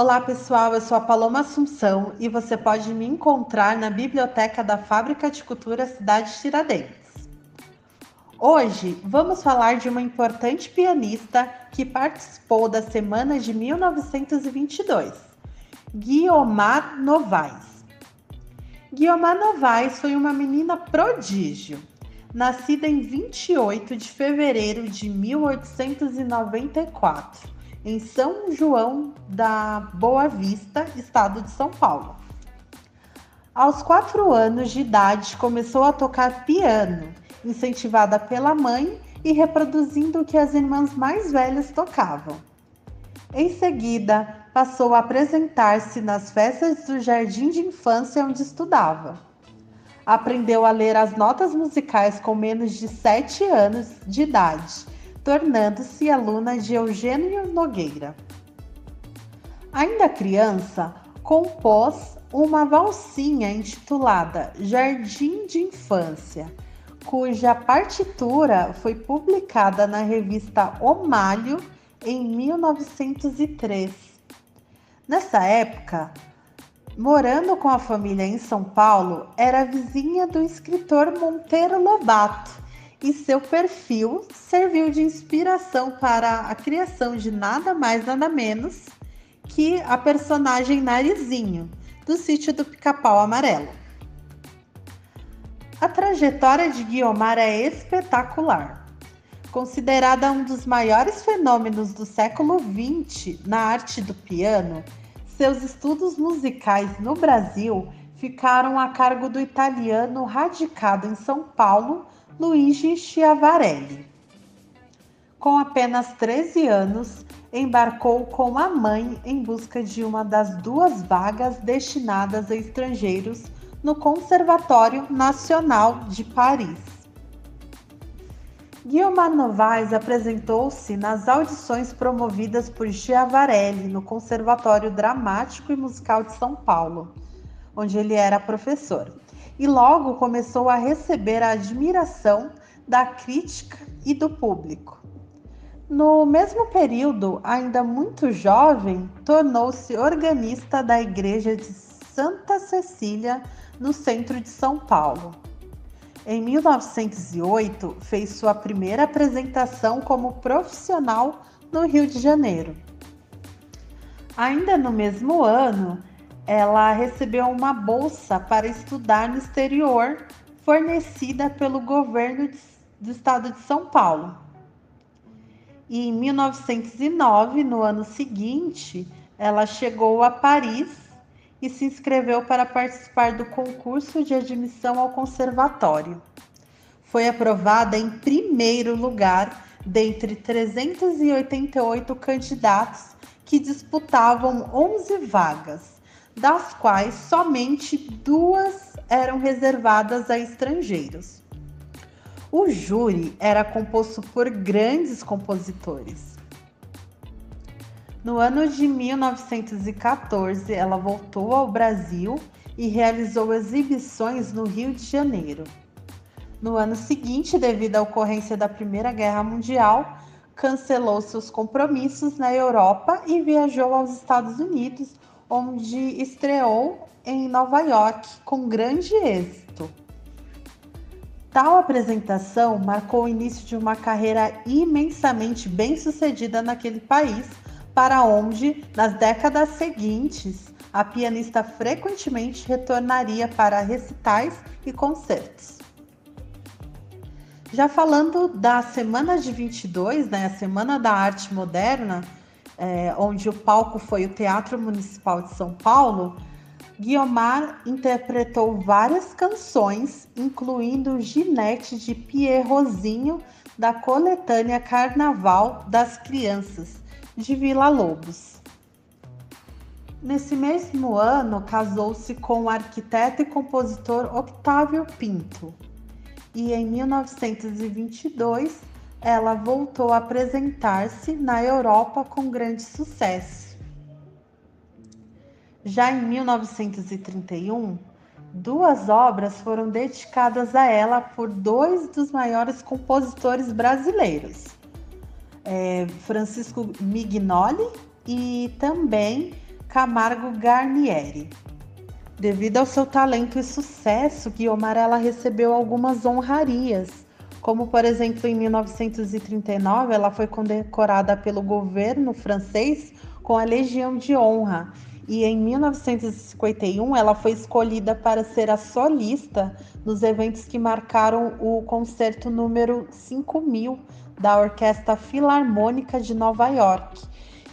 Olá pessoal, eu sou a Paloma Assunção e você pode me encontrar na biblioteca da Fábrica de Cultura Cidade Tiradentes. Hoje vamos falar de uma importante pianista que participou da semana de 1922, Guiomar Novaes. Guiomar Novaes foi uma menina prodígio, nascida em 28 de fevereiro de 1894, em São João da Boa Vista, estado de São Paulo. Aos quatro anos de idade, começou a tocar piano incentivada pela mãe e reproduzindo o que as irmãs mais velhas tocavam. Em seguida, passou a apresentar-se nas festas do jardim de infância onde estudava. Aprendeu a ler as notas musicais com menos de sete anos de idade, tornando-se aluna de Eugênio Nogueira. Ainda criança, compôs uma valsinha intitulada Jardim de Infância, cuja partitura foi publicada na revista O Malho em 1903. Nessa época, morando com a família em São Paulo, era vizinha do escritor Monteiro Lobato e seu perfil serviu de inspiração para a criação de nada mais nada menos que a personagem Narizinho, do sítio do Pica-Pau Amarelo. A trajetória de Guiomar é espetacular. Considerada um dos maiores fenômenos do século XX na arte do piano, seus estudos musicais no Brasil ficaram a cargo do italiano radicado em São Paulo, Luigi Schiavarelli. Com apenas 13 anos, embarcou com a mãe em busca de uma das duas vagas destinadas a estrangeiros no Conservatório Nacional de Paris. Guilherme Novaes apresentou-se nas audições promovidas por Giavarelli no Conservatório Dramático e Musical de São Paulo, onde ele era professor, e logo começou a receber a admiração da crítica e do público. No mesmo período, ainda muito jovem, tornou-se organista da Igreja de Santa Cecília no centro de São Paulo. Em 1908, fez sua primeira apresentação como profissional no Rio de Janeiro. Ainda no mesmo ano, ela recebeu uma bolsa para estudar no exterior, fornecida pelo governo do estado de São Paulo. E em 1909, no ano seguinte, ela chegou a Paris e se inscreveu para participar do concurso de admissão ao conservatório. Foi aprovada em primeiro lugar dentre 388 candidatos que disputavam 11 vagas, das quais somente duas eram reservadas a estrangeiros. O júri era composto por grandes compositores, no ano de 1914, ela voltou ao Brasil e realizou exibições no Rio de Janeiro. No ano seguinte, devido à ocorrência da Primeira Guerra Mundial, cancelou seus compromissos na Europa e viajou aos Estados Unidos, onde estreou em Nova York com grande êxito. Tal apresentação marcou o início de uma carreira imensamente bem-sucedida naquele país para onde, nas décadas seguintes, a pianista frequentemente retornaria para recitais e concertos. Já falando da Semana de 22, né, a Semana da Arte Moderna, é, onde o palco foi o Teatro Municipal de São Paulo, Guiomar interpretou várias canções, incluindo Ginete de Pierre Rosinho, da coletânea Carnaval das Crianças, de Vila Lobos. Nesse mesmo ano, casou-se com o arquiteto e compositor Octávio Pinto. E em 1922, ela voltou a apresentar-se na Europa com grande sucesso. Já em 1931, duas obras foram dedicadas a ela por dois dos maiores compositores brasileiros, é, Francisco Mignoli e também Camargo Garnieri. Devido ao seu talento e sucesso, Guiomar ela recebeu algumas honrarias, como por exemplo em 1939 ela foi condecorada pelo governo francês com a Legião de Honra e em 1951 ela foi escolhida para ser a solista nos eventos que marcaram o concerto número 5000 da Orquestra Filarmônica de Nova York.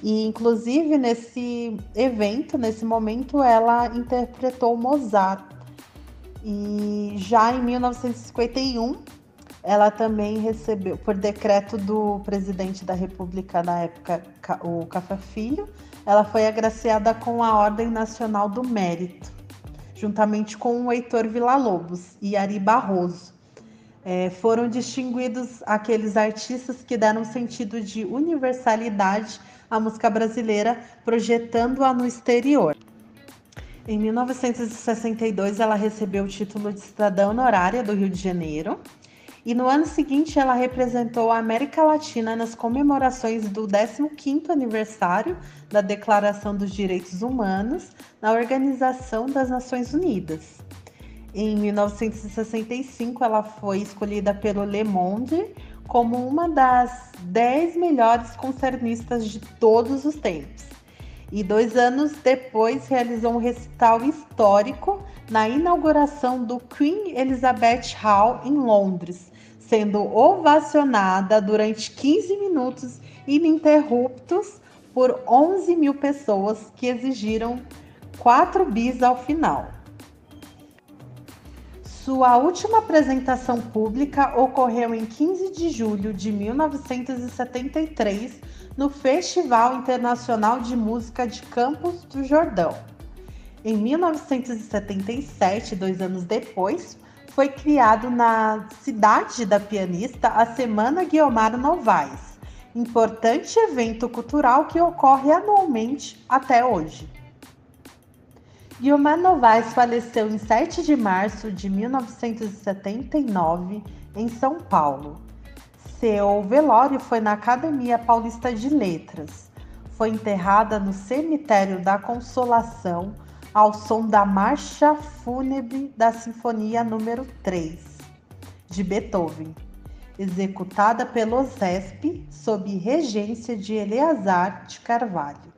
E inclusive nesse evento, nesse momento, ela interpretou Mozart. E já em 1951, ela também recebeu, por decreto do presidente da República na época, o Café Filho, ela foi agraciada com a Ordem Nacional do Mérito, juntamente com o Heitor Villa-Lobos e Ari Barroso. É, foram distinguidos aqueles artistas que deram sentido de universalidade à música brasileira, projetando-a no exterior. Em 1962, ela recebeu o título de cidadã honorária do Rio de Janeiro. E no ano seguinte, ela representou a América Latina nas comemorações do 15º aniversário da Declaração dos Direitos Humanos na Organização das Nações Unidas. Em 1965, ela foi escolhida pelo Le Monde como uma das 10 melhores concernistas de todos os tempos. E dois anos depois realizou um recital histórico na inauguração do Queen Elizabeth Hall em Londres, sendo ovacionada durante 15 minutos ininterruptos por 11 mil pessoas que exigiram quatro bis ao final. Sua última apresentação pública ocorreu em 15 de julho de 1973 no Festival Internacional de Música de Campos do Jordão. Em 1977, dois anos depois, foi criado na cidade da pianista a Semana Guiomar Novaes, importante evento cultural que ocorre anualmente até hoje. Guilmar Novaes faleceu em 7 de março de 1979 em São Paulo. Seu velório foi na Academia Paulista de Letras. Foi enterrada no Cemitério da Consolação ao som da Marcha Fúnebre da Sinfonia número 3 de Beethoven, executada pelo ZESP sob regência de Eleazar de Carvalho.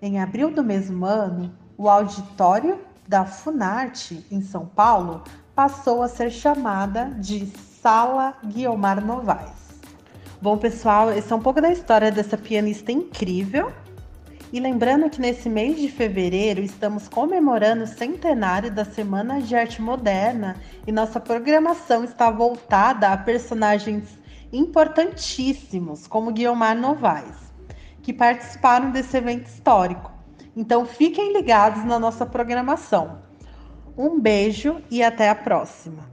Em abril do mesmo ano, o auditório da Funarte, em São Paulo, passou a ser chamada de Sala Guiomar Novaes. Bom, pessoal, esse é um pouco da história dessa pianista incrível. E lembrando que nesse mês de fevereiro estamos comemorando o centenário da Semana de Arte Moderna e nossa programação está voltada a personagens importantíssimos, como Guiomar Novaes, que participaram desse evento histórico. Então fiquem ligados na nossa programação. Um beijo e até a próxima!